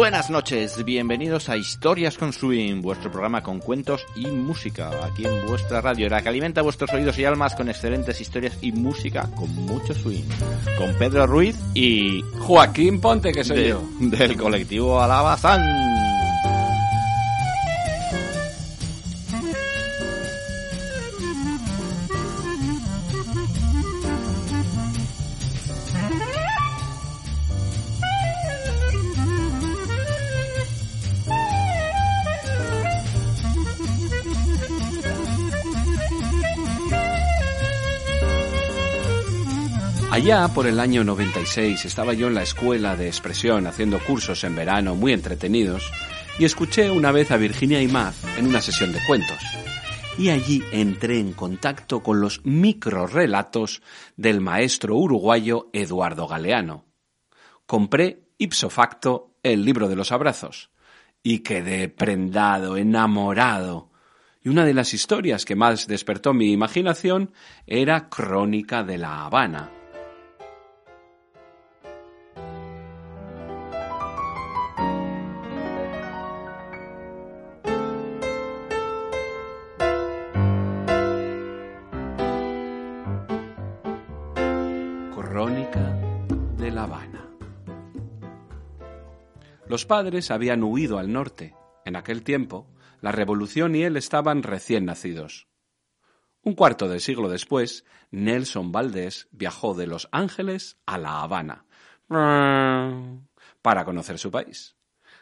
Buenas noches, bienvenidos a Historias con Swing, vuestro programa con cuentos y música, aquí en vuestra radio, la que alimenta vuestros oídos y almas con excelentes historias y música con mucho swing, con Pedro Ruiz y Joaquín Ponte, que soy de- yo. del colectivo Alabazán. Allá por el año 96 estaba yo en la escuela de expresión haciendo cursos en verano muy entretenidos y escuché una vez a Virginia Imaz en una sesión de cuentos. Y allí entré en contacto con los microrelatos del maestro uruguayo Eduardo Galeano. Compré ipso facto el libro de los abrazos y quedé prendado, enamorado. Y una de las historias que más despertó mi imaginación era Crónica de la Habana. Los padres habían huido al norte. En aquel tiempo, la revolución y él estaban recién nacidos. Un cuarto de siglo después, Nelson Valdés viajó de Los Ángeles a La Habana para conocer su país.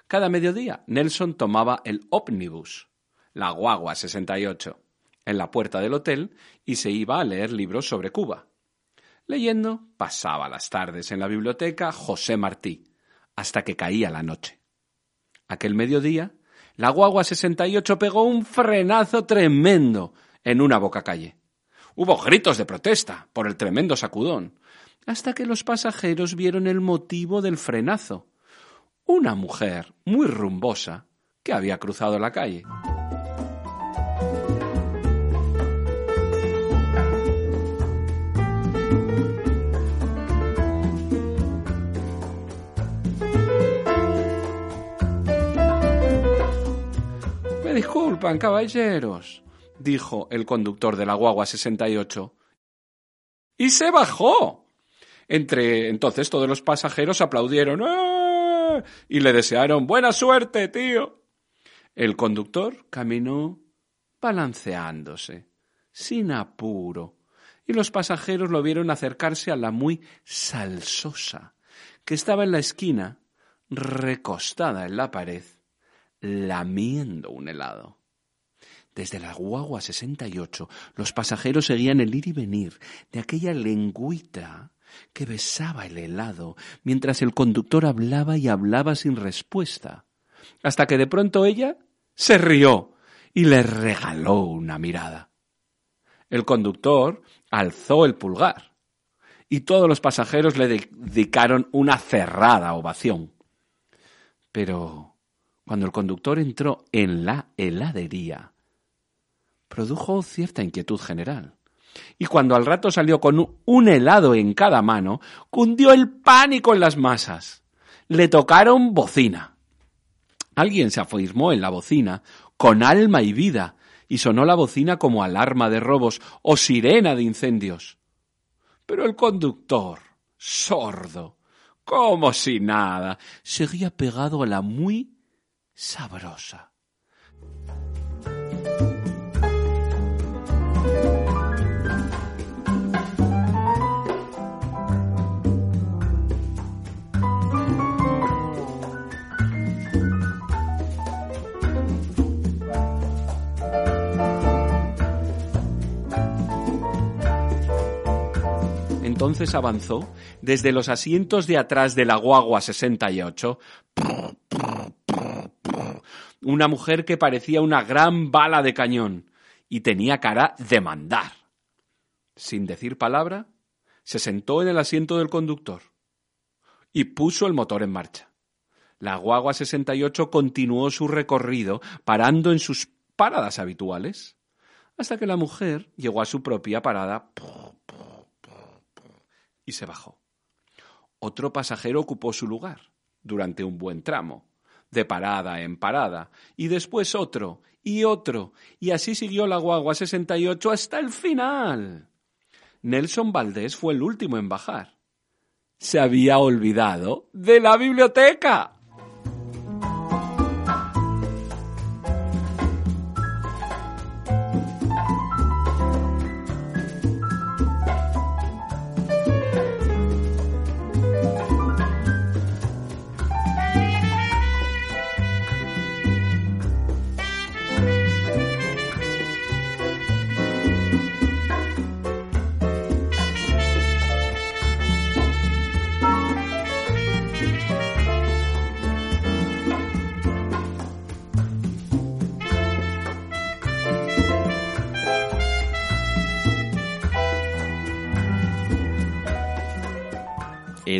Cada mediodía, Nelson tomaba el ómnibus, la guagua 68, en la puerta del hotel y se iba a leer libros sobre Cuba. Leyendo, pasaba las tardes en la biblioteca José Martí, hasta que caía la noche. Aquel mediodía, la guagua 68 pegó un frenazo tremendo en una bocacalle. Hubo gritos de protesta por el tremendo sacudón, hasta que los pasajeros vieron el motivo del frenazo. Una mujer muy rumbosa que había cruzado la calle. Disculpan, caballeros, dijo el conductor de la guagua 68. Y se bajó. Entre entonces todos los pasajeros aplaudieron ¡Ah! y le desearon buena suerte, tío. El conductor caminó balanceándose, sin apuro, y los pasajeros lo vieron acercarse a la muy salsosa, que estaba en la esquina, recostada en la pared, lamiendo un helado. Desde la guagua 68, los pasajeros seguían el ir y venir de aquella lengüita que besaba el helado mientras el conductor hablaba y hablaba sin respuesta, hasta que de pronto ella se rió y le regaló una mirada. El conductor alzó el pulgar y todos los pasajeros le dedicaron una cerrada ovación. Pero cuando el conductor entró en la heladería, produjo cierta inquietud general. Y cuando al rato salió con un- helado en cada mano, cundió el pánico en las masas. Le tocaron bocina. Alguien se afirmó en la bocina con alma y vida, y sonó la bocina como alarma de robos o sirena de incendios. Pero el conductor, sordo, como si nada, seguía pegado a la muy sabrosa. entonces avanzó desde los asientos de atrás de la guagua 68 una mujer que parecía una gran bala de cañón y tenía cara de mandar. Sin decir palabra, se sentó en el asiento del conductor y puso el motor en marcha. La guagua 68 continuó su recorrido parando en sus paradas habituales hasta que la mujer llegó a su propia parada y se bajó. Otro pasajero ocupó su lugar durante un buen tramo, de parada en parada, y después otro, y otro, y así siguió la guagua 68 hasta el final. Nelson Valdés fue el último en bajar. Se había olvidado de la biblioteca.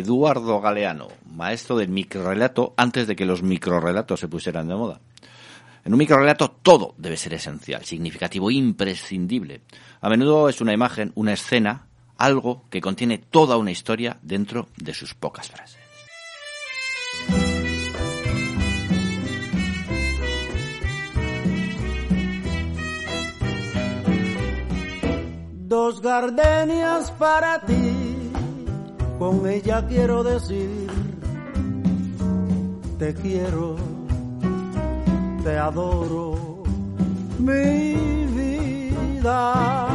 Eduardo Galeano, maestro del microrelato antes de que los microrelatos se pusieran de moda. En un microrelato todo debe ser esencial, significativo, imprescindible. A menudo es una imagen, una escena, algo que contiene toda una historia dentro de sus pocas frases. Dos gardenias para ti con ella quiero decir, te quiero, te adoro, mi vida.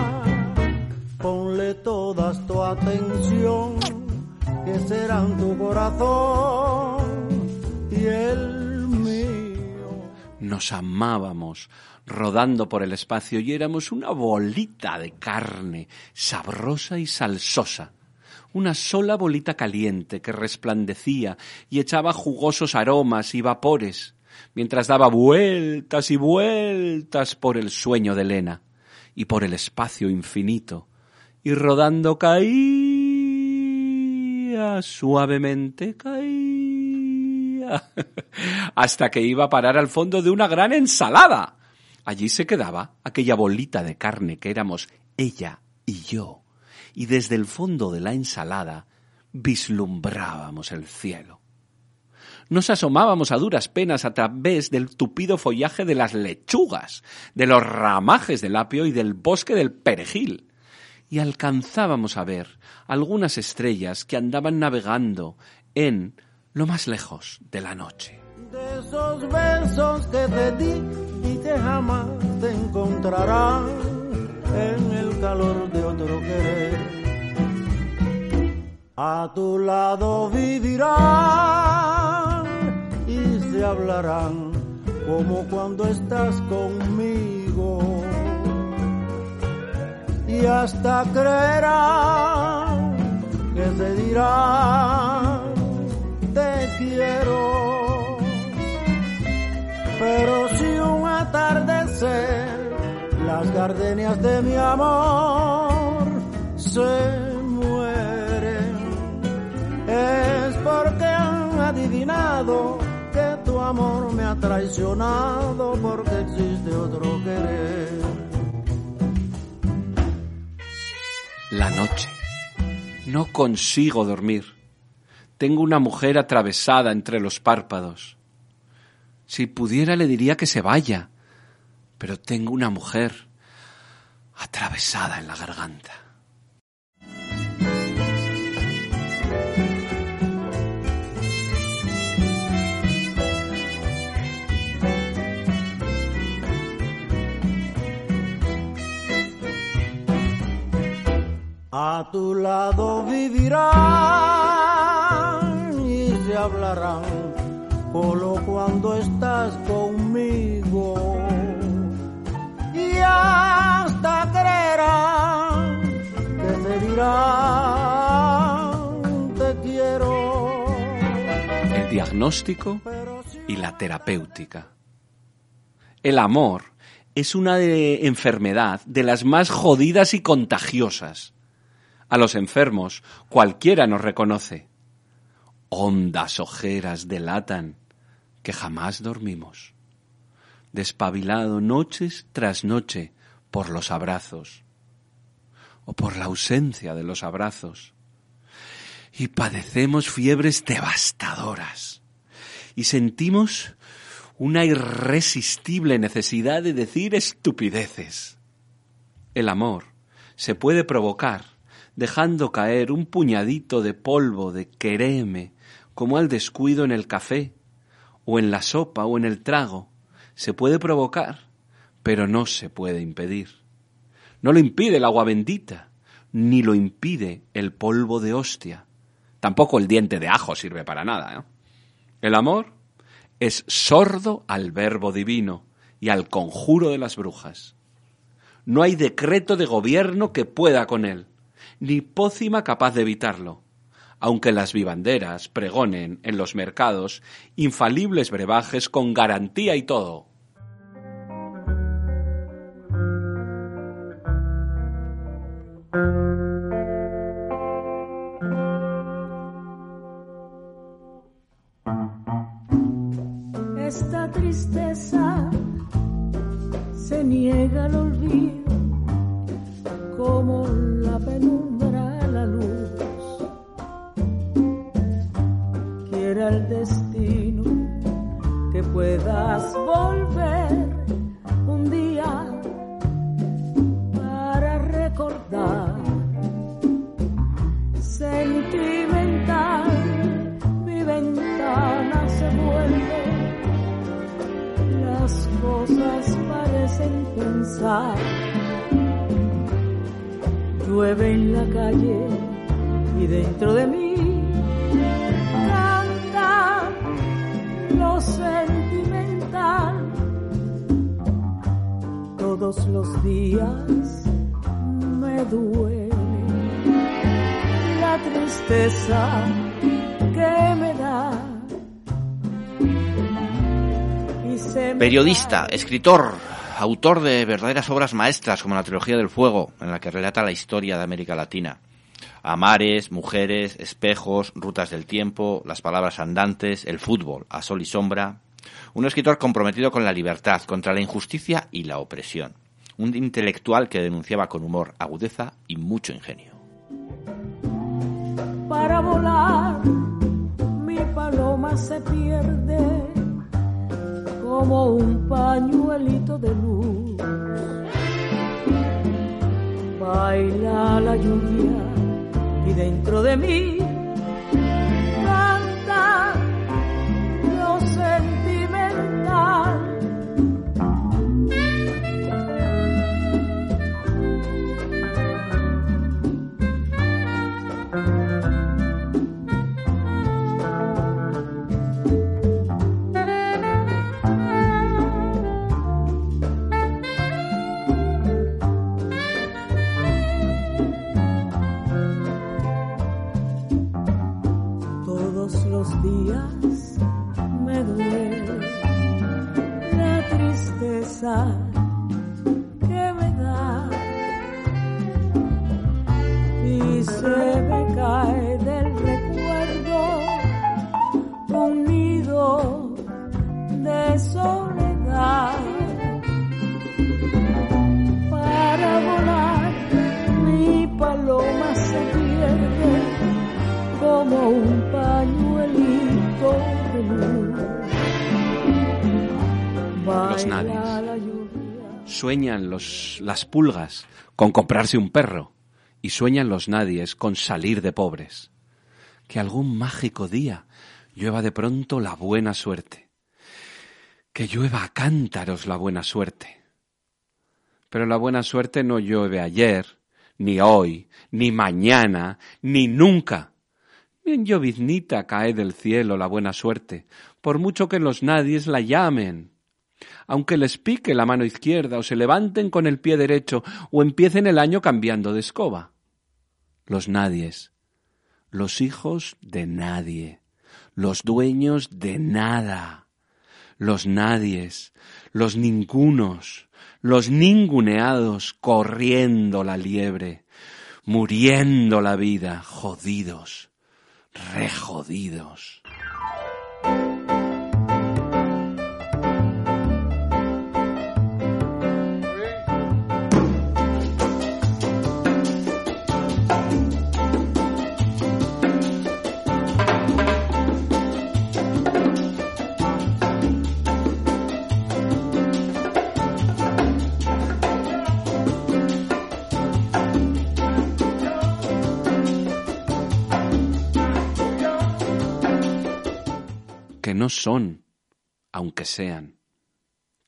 Ponle toda tu atención, que serán tu corazón y el mío. Nos amábamos rodando por el espacio y éramos una bolita de carne, sabrosa y salsosa una sola bolita caliente que resplandecía y echaba jugosos aromas y vapores, mientras daba vueltas y vueltas por el sueño de Elena y por el espacio infinito, y rodando caía, suavemente caía, hasta que iba a parar al fondo de una gran ensalada. Allí se quedaba aquella bolita de carne que éramos ella y yo y desde el fondo de la ensalada vislumbrábamos el cielo. Nos asomábamos a duras penas a través del tupido follaje de las lechugas, de los ramajes del apio y del bosque del perejil, y alcanzábamos a ver algunas estrellas que andaban navegando en lo más lejos de la noche. De esos besos que te di y que jamás te encontrarán en el calor de otro querer. A tu lado vivirán y se hablarán como cuando estás conmigo. Y hasta creerán que se dirán te quiero. Pero si un atardecer las gardenias de mi amor se mueren. Es porque han adivinado que tu amor me ha traicionado porque existe otro querer. La noche. No consigo dormir. Tengo una mujer atravesada entre los párpados. Si pudiera le diría que se vaya, pero tengo una mujer atravesada en la garganta. A tu lado vivirán y se hablarán solo cuando estás y la terapéutica. El amor es una de- enfermedad de las más jodidas y contagiosas. A los enfermos cualquiera nos reconoce. Hondas ojeras delatan que jamás dormimos. Despabilado noches tras noche por los abrazos o por la ausencia de los abrazos. Y padecemos fiebres devastadoras y sentimos una irresistible necesidad de decir estupideces. El amor se puede provocar dejando caer un puñadito de polvo de queréme como al descuido en el café, o en la sopa o en el trago. Se puede provocar, pero no se puede impedir. No lo impide el agua bendita, ni lo impide el polvo de hostia. Tampoco el diente de ajo sirve para nada. ¿eh? El amor es sordo al verbo divino y al conjuro de las brujas. No hay decreto de gobierno que pueda con él, ni pócima capaz de evitarlo, aunque las vivanderas pregonen en los mercados infalibles brebajes con garantía y todo. Niega al olvido como la penumbra a la luz. Quiera el destino pensar. Llueve en la calle y dentro de mí canta lo sentimental. Todos los días me duele la tristeza que me da. Periodista, escritor, autor de verdaderas obras maestras como la Trilogía del Fuego, en la que relata la historia de América Latina. Amares, mujeres, espejos, rutas del tiempo, las palabras andantes, el fútbol, a sol y sombra. Un escritor comprometido con la libertad, contra la injusticia y la opresión. Un intelectual que denunciaba con humor, agudeza y mucho ingenio. para volar, mi paloma se pierde como un pañuelito de luz. Baila la lluvia y dentro de mí las pulgas con comprarse un perro y sueñan los nadies con salir de pobres. Que algún mágico día llueva de pronto la buena suerte. Que llueva a cántaros la buena suerte. Pero la buena suerte no llueve ayer, ni hoy, ni mañana, ni nunca. Ni en lloviznita cae del cielo la buena suerte, por mucho que los nadies la llamen aunque les pique la mano izquierda o se levanten con el pie derecho o empiecen el año cambiando de escoba. Los nadies, los hijos de nadie, los dueños de nada, los nadies, los ningunos, los ninguneados corriendo la liebre, muriendo la vida, jodidos, rejodidos. No son, aunque sean,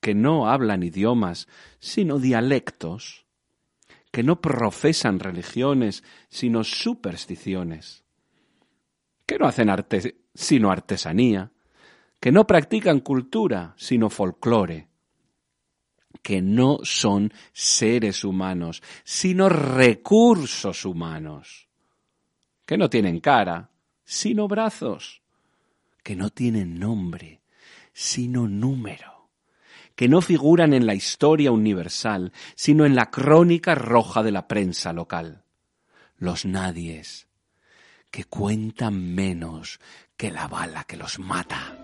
que no hablan idiomas, sino dialectos, que no profesan religiones, sino supersticiones, que no hacen arte, sino artesanía, que no practican cultura, sino folclore, que no son seres humanos, sino recursos humanos, que no tienen cara, sino brazos, que no tienen nombre, sino número, que no figuran en la historia universal, sino en la crónica roja de la prensa local. Los nadies, que cuentan menos que la bala que los mata.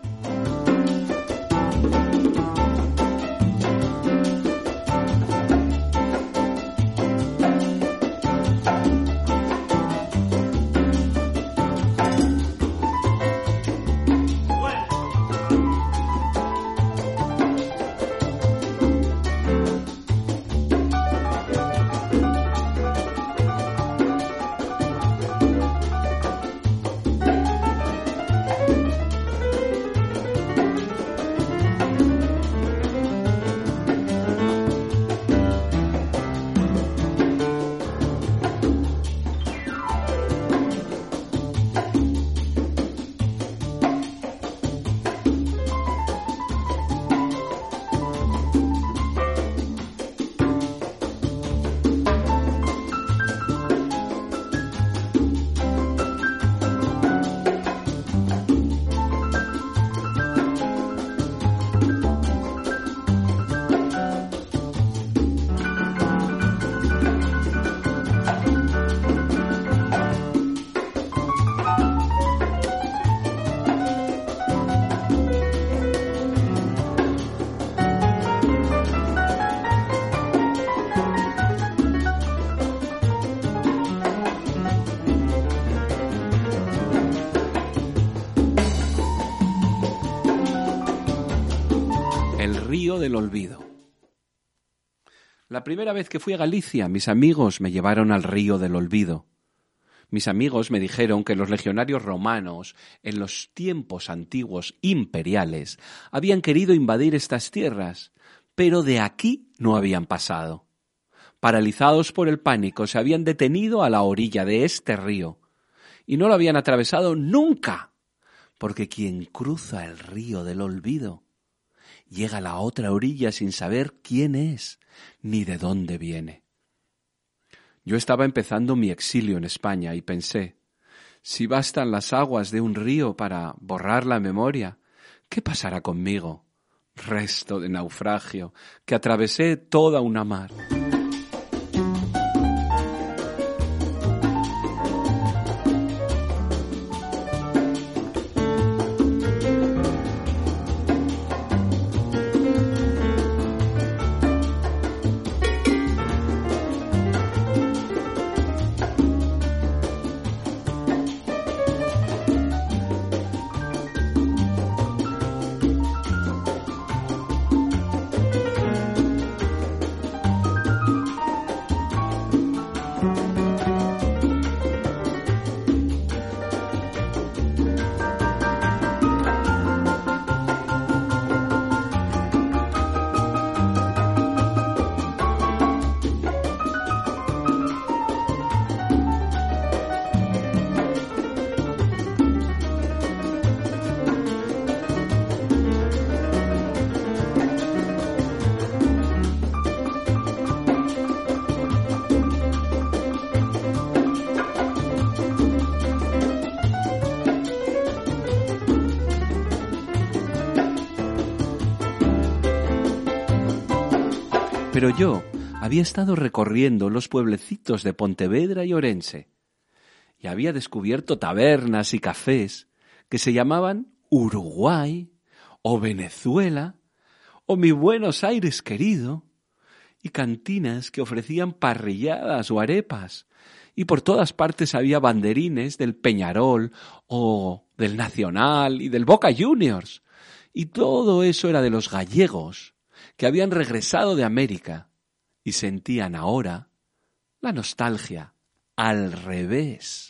Primera vez que fui a Galicia, mis amigos me llevaron al río del olvido. Mis amigos me dijeron que los legionarios romanos, en los tiempos antiguos imperiales, habían querido invadir estas tierras, pero de aquí no habían pasado. Paralizados por el pánico, se habían detenido a la orilla de este río, y no lo habían atravesado nunca, porque quien cruza el río del olvido llega a la otra orilla sin saber quién es ni de dónde viene. Yo estaba empezando mi exilio en España y pensé, si bastan las aguas de un río para borrar la memoria, ¿qué pasará conmigo? Resto de naufragio, que atravesé toda una mar. Pero yo había estado recorriendo los pueblecitos de Pontevedra y Orense y había descubierto tabernas y cafés que se llamaban Uruguay o Venezuela o mi Buenos Aires querido y cantinas que ofrecían parrilladas o arepas y por todas partes había banderines del Peñarol o del Nacional y del Boca Juniors y todo eso era de los gallegos que habían regresado de América y sentían ahora la nostalgia al revés.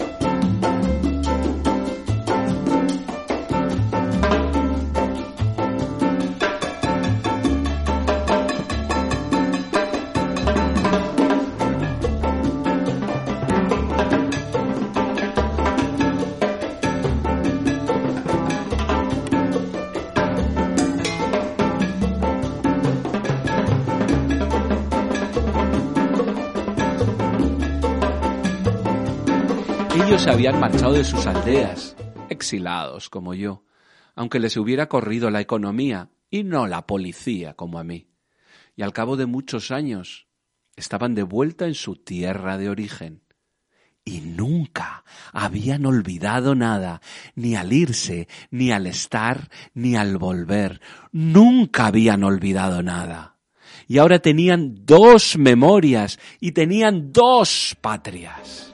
Se habían marchado de sus aldeas, exilados como yo, aunque les hubiera corrido la economía y no la policía como a mí. Y al cabo de muchos años estaban de vuelta en su tierra de origen. Y nunca habían olvidado nada, ni al irse, ni al estar, ni al volver. Nunca habían olvidado nada. Y ahora tenían dos memorias y tenían dos patrias.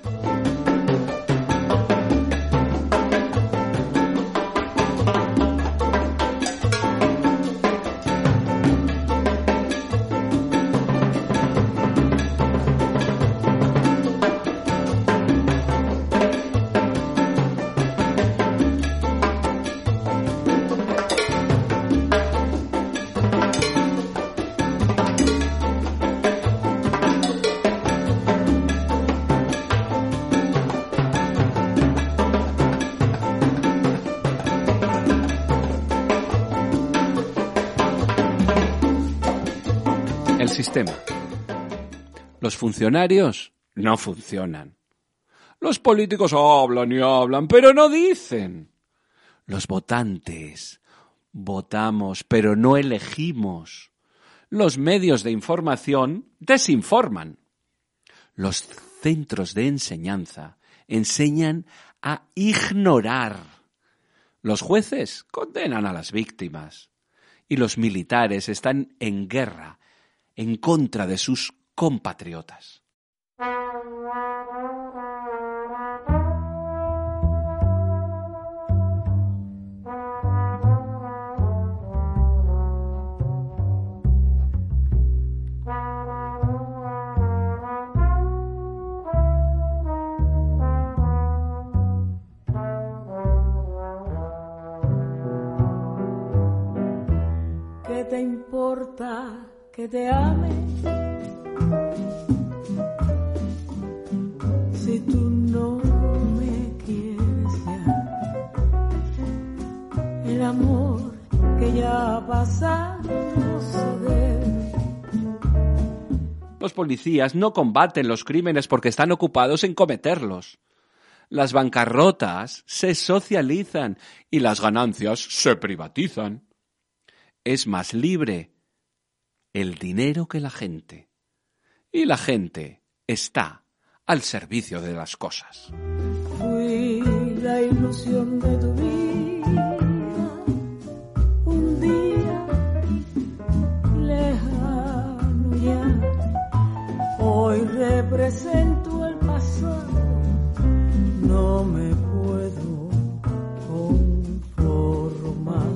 Sistema. Los funcionarios no funcionan. Los políticos hablan y hablan, pero no dicen. Los votantes votamos, pero no elegimos. Los medios de información desinforman. Los centros de enseñanza enseñan a ignorar. Los jueces condenan a las víctimas. Y los militares están en guerra en contra de sus compatriotas. ¿Qué te importa que te ame? Si tú no me quieres ya, el amor que ya ha pasado. Los policías no combaten los crímenes porque están ocupados en cometerlos. Las bancarrotas se socializan y las ganancias se privatizan. Es más libre el dinero que la gente. Y la gente está al servicio de las cosas. Fui la ilusión de tu vida. Un día lejano ya. Hoy represento el pasado. No me puedo conformar.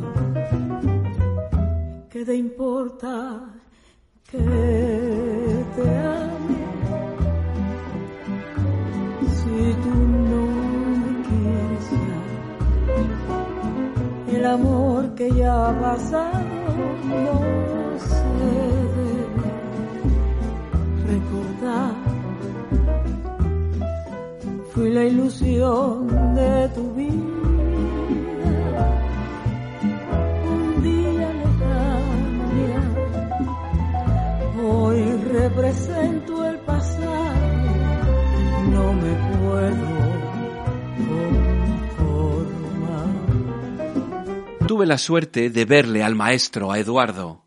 ¿Qué te importa que te ame? Si tú no me quieres el amor que ya ha pasado no se debe recordar. Fui la ilusión de tu vida. Hoy represento el pasado. No me puedo. Tuve la suerte de verle al maestro, a Eduardo,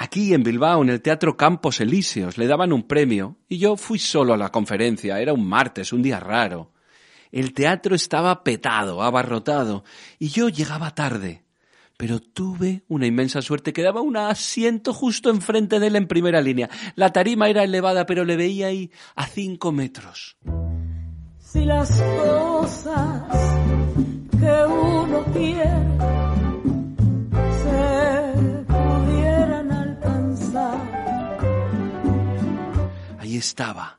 Aquí en Bilbao, en el Teatro Campos Elíseos, le daban un premio y yo fui solo a la conferencia. Era un martes, un día raro. El teatro estaba petado, abarrotado, y yo llegaba tarde. Pero tuve una inmensa suerte que daba un asiento justo enfrente de él en primera línea. La tarima era elevada, pero le veía ahí a cinco metros. Si las cosas que uno quiere se pudieran alcanzar. Ahí estaba,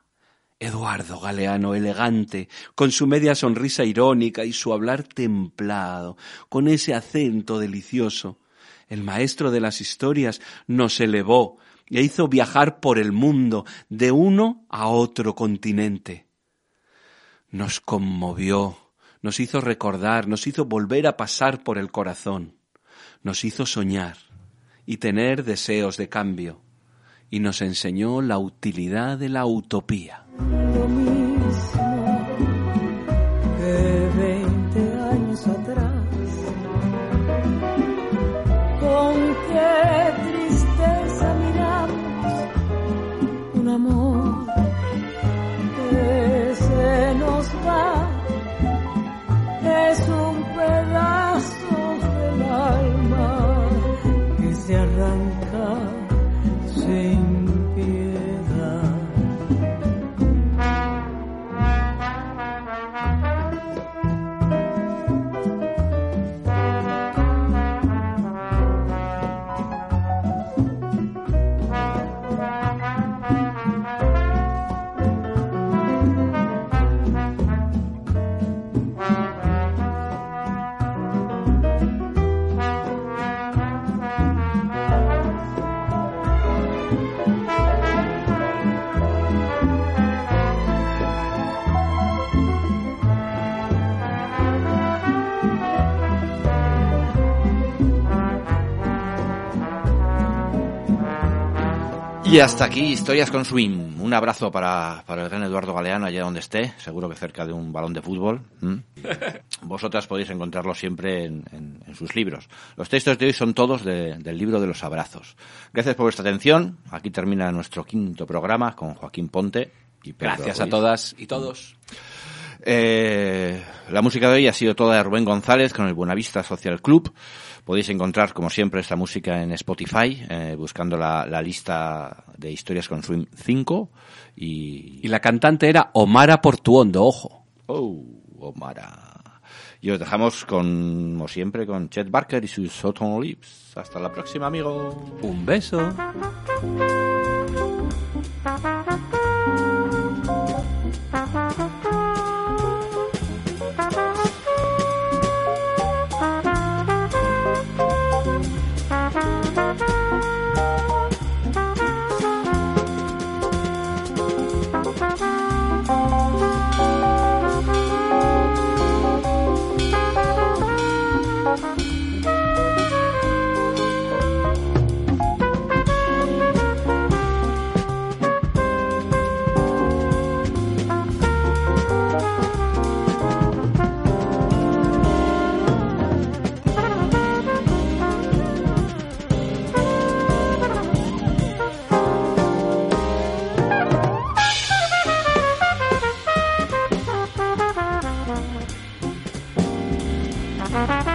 Eduardo Galeano, elegante, con su media sonrisa irónica y su hablar templado, con ese acento delicioso. El maestro de las historias nos elevó e hizo viajar por el mundo de uno a otro continente. Nos conmovió, nos hizo recordar, nos hizo volver a pasar por el corazón, nos hizo soñar y tener deseos de cambio, y nos enseñó la utilidad de la utopía. Lo mismo Y hasta aquí Historias con Swing. Un abrazo para, para el gran Eduardo Galeano, allá donde esté, seguro que cerca de un balón de fútbol. Vosotras podéis encontrarlo siempre en, en- en sus libros. Los textos de hoy son todos de- del libro de los abrazos. Gracias por vuestra atención. Aquí termina nuestro quinto programa con Joaquín Ponte. Y Pedro Gracias a todas y todos. Eh, la música de hoy ha sido toda de Rubén González con el Buenavista Social Club. Podéis encontrar, como siempre, esta música en Spotify, eh, buscando la, la lista de historias con Swim 5. Y. Y la cantante era Omara Portuondo, ojo. ¡Oh, Omara! Y os dejamos, con, como siempre, con Chet Barker y sus Autumn Lips. Hasta la próxima, amigos. Un beso. Bye.